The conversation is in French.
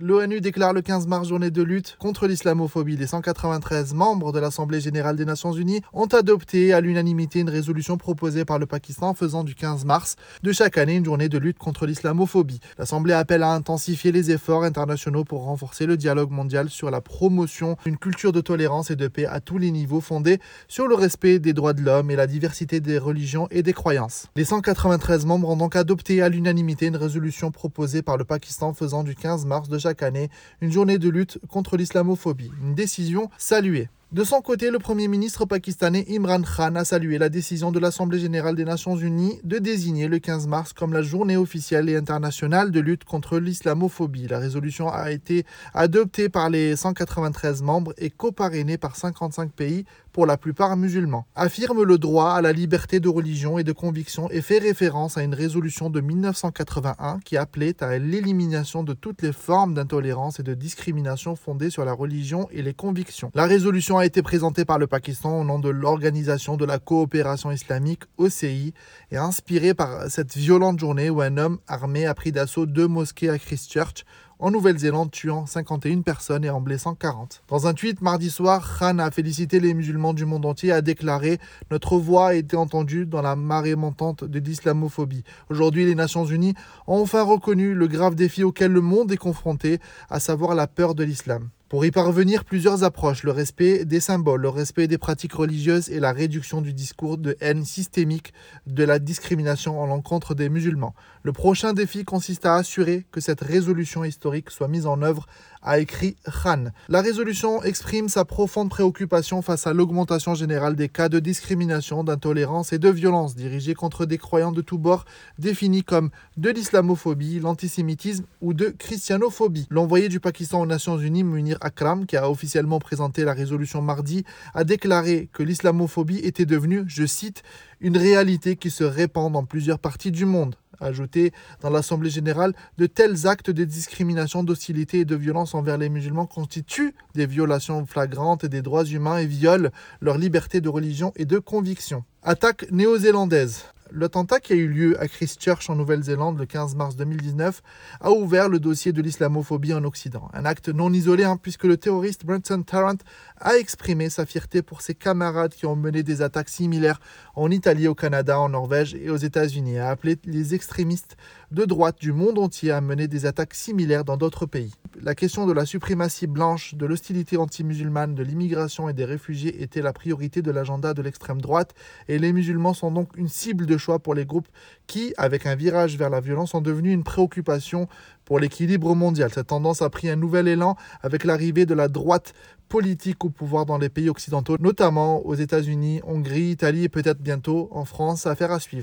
L'ONU déclare le 15 mars journée de lutte contre l'islamophobie. Les 193 membres de l'Assemblée générale des Nations unies ont adopté à l'unanimité une résolution proposée par le Pakistan faisant du 15 mars de chaque année une journée de lutte contre l'islamophobie. L'Assemblée appelle à intensifier les efforts internationaux pour renforcer le dialogue mondial sur la promotion d'une culture de tolérance et de paix à tous les niveaux fondée sur le respect des droits de l'homme et la diversité des religions et des croyances. Les 193 membres ont donc adopté à l'unanimité une résolution proposée par le Pakistan faisant du 15 mars de chaque chaque année une journée de lutte contre l'islamophobie. Une décision saluée. De son côté, le Premier ministre pakistanais Imran Khan a salué la décision de l'Assemblée générale des Nations unies de désigner le 15 mars comme la journée officielle et internationale de lutte contre l'islamophobie. La résolution a été adoptée par les 193 membres et coparrainée par 55 pays, pour la plupart musulmans. Affirme le droit à la liberté de religion et de conviction et fait référence à une résolution de 1981 qui appelait à l'élimination de toutes les formes d'intolérance et de discrimination fondées sur la religion et les convictions. La résolution a été présentée par le Pakistan au nom de l'Organisation de la coopération islamique OCI et inspirée par cette violente journée où un homme armé a pris d'assaut deux mosquées à Christchurch en Nouvelle-Zélande, tuant 51 personnes et en blessant 40. Dans un tweet mardi soir, Khan a félicité les musulmans du monde entier et a déclaré Notre voix a été entendue dans la marée montante de l'islamophobie. Aujourd'hui, les Nations Unies ont enfin reconnu le grave défi auquel le monde est confronté, à savoir la peur de l'islam. Pour y parvenir, plusieurs approches, le respect des symboles, le respect des pratiques religieuses et la réduction du discours de haine systémique de la discrimination en l'encontre des musulmans. Le prochain défi consiste à assurer que cette résolution historique soit mise en œuvre, a écrit Khan. La résolution exprime sa profonde préoccupation face à l'augmentation générale des cas de discrimination, d'intolérance et de violence dirigés contre des croyants de tous bords définis comme de l'islamophobie, l'antisémitisme ou de christianophobie. L'envoyé du Pakistan aux Nations Unies, Akram, qui a officiellement présenté la résolution mardi, a déclaré que l'islamophobie était devenue, je cite, une réalité qui se répand dans plusieurs parties du monde. Ajouté dans l'Assemblée générale, de tels actes de discrimination, d'hostilité et de violence envers les musulmans constituent des violations flagrantes des droits humains et violent leur liberté de religion et de conviction. Attaque néo-zélandaise. L'attentat qui a eu lieu à Christchurch en Nouvelle-Zélande le 15 mars 2019 a ouvert le dossier de l'islamophobie en Occident. Un acte non isolé hein, puisque le terroriste Brenton Tarrant a exprimé sa fierté pour ses camarades qui ont mené des attaques similaires en Italie, au Canada, en Norvège et aux États-Unis a appelé les extrémistes de droite du monde entier à mener des attaques similaires dans d'autres pays. La question de la suprématie blanche, de l'hostilité anti-musulmane, de l'immigration et des réfugiés était la priorité de l'agenda de l'extrême droite et les musulmans sont donc une cible de choix pour les groupes qui, avec un virage vers la violence, sont devenus une préoccupation pour l'équilibre mondial. Cette tendance a pris un nouvel élan avec l'arrivée de la droite politique au pouvoir dans les pays occidentaux, notamment aux États-Unis, Hongrie, Italie et peut-être bientôt en France. Affaire à suivre.